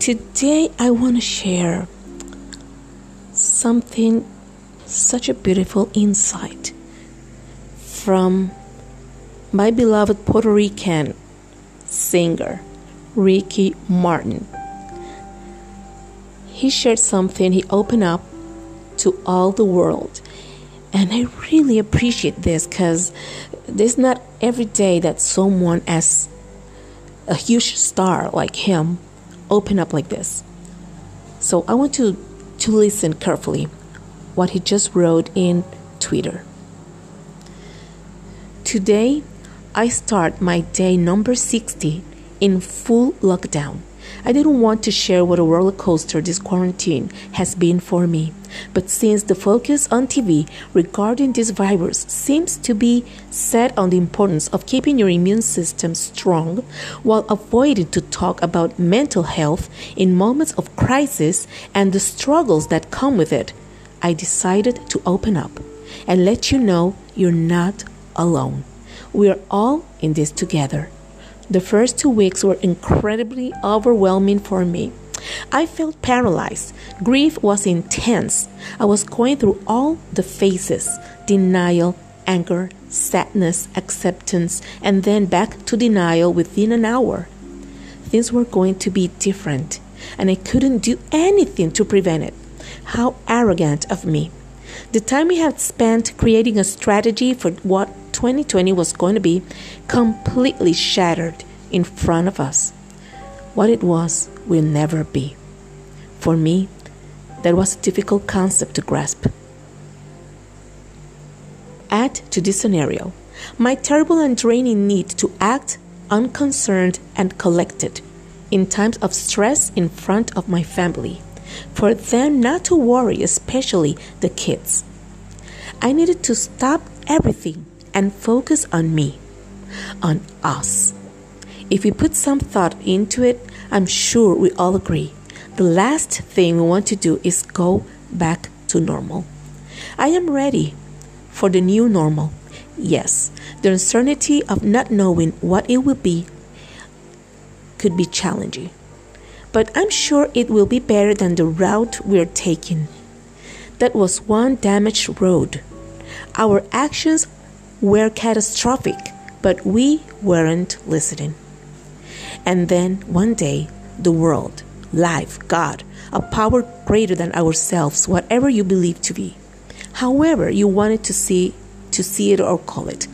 Today, I want to share something, such a beautiful insight from my beloved Puerto Rican singer, Ricky Martin. He shared something, he opened up to all the world. And I really appreciate this because there's not every day that someone as a huge star like him open up like this. So I want to to listen carefully what he just wrote in Twitter. Today I start my day number 60 in full lockdown. I didn't want to share what a roller coaster this quarantine has been for me. But since the focus on TV regarding this virus seems to be set on the importance of keeping your immune system strong while avoiding to talk about mental health in moments of crisis and the struggles that come with it, I decided to open up and let you know you're not alone. We are all in this together. The first two weeks were incredibly overwhelming for me. I felt paralyzed. Grief was intense. I was going through all the phases denial, anger, sadness, acceptance, and then back to denial within an hour. Things were going to be different, and I couldn't do anything to prevent it. How arrogant of me. The time we had spent creating a strategy for what 2020 was going to be completely shattered in front of us. What it was will never be. For me, that was a difficult concept to grasp. Add to this scenario my terrible and draining need to act unconcerned and collected in times of stress in front of my family, for them not to worry, especially the kids. I needed to stop everything and focus on me, on us. If we put some thought into it, I'm sure we all agree. The last thing we want to do is go back to normal. I am ready for the new normal. Yes, the uncertainty of not knowing what it will be could be challenging, but I'm sure it will be better than the route we're taking. That was one damaged road. Our actions were catastrophic, but we weren't listening. And then one day, the world, life, God, a power greater than ourselves, whatever you believe to be, however you wanted to see to see it or call it,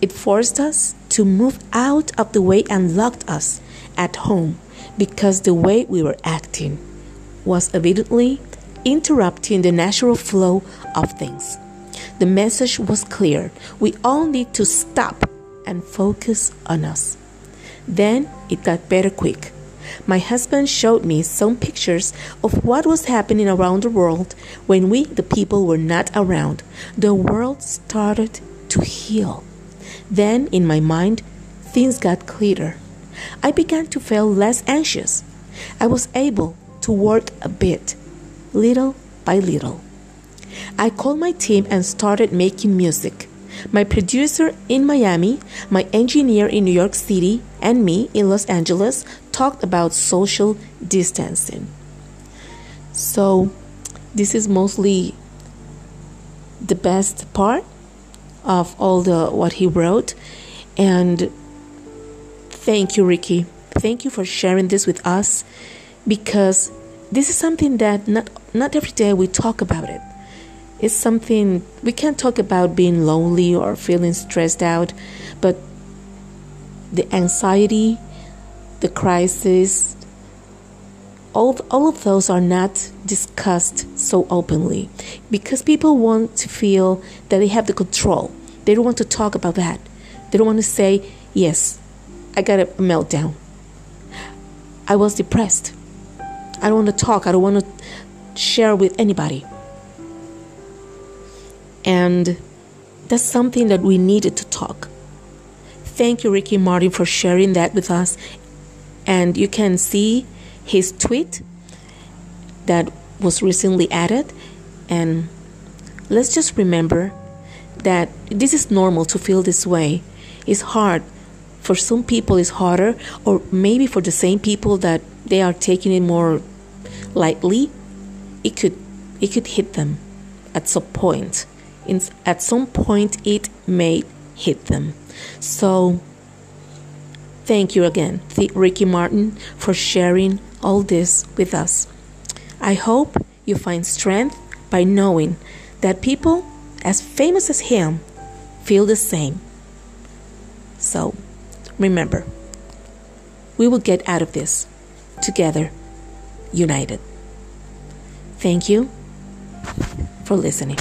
it forced us to move out of the way and locked us at home because the way we were acting was evidently interrupting the natural flow of things. The message was clear. We all need to stop and focus on us. Then it got better quick. My husband showed me some pictures of what was happening around the world when we, the people, were not around. The world started to heal. Then, in my mind, things got clearer. I began to feel less anxious. I was able to work a bit, little by little. I called my team and started making music. My producer in Miami, my engineer in New York City, and me in Los Angeles talked about social distancing. So, this is mostly the best part of all the what he wrote and thank you Ricky. Thank you for sharing this with us because this is something that not not every day we talk about it is something we can't talk about being lonely or feeling stressed out, but the anxiety, the crisis, all, all of those are not discussed so openly because people want to feel that they have the control. They don't want to talk about that. They don't want to say, Yes, I got a meltdown. I was depressed. I don't want to talk. I don't want to share with anybody. And that's something that we needed to talk. Thank you, Ricky Martin, for sharing that with us. And you can see his tweet that was recently added. And let's just remember that this is normal to feel this way. It's hard. For some people, it's harder, or maybe for the same people that they are taking it more lightly, it could it could hit them at some point. In, at some point, it may hit them. So, thank you again, Ricky Martin, for sharing all this with us. I hope you find strength by knowing that people as famous as him feel the same. So, remember, we will get out of this together, united. Thank you for listening.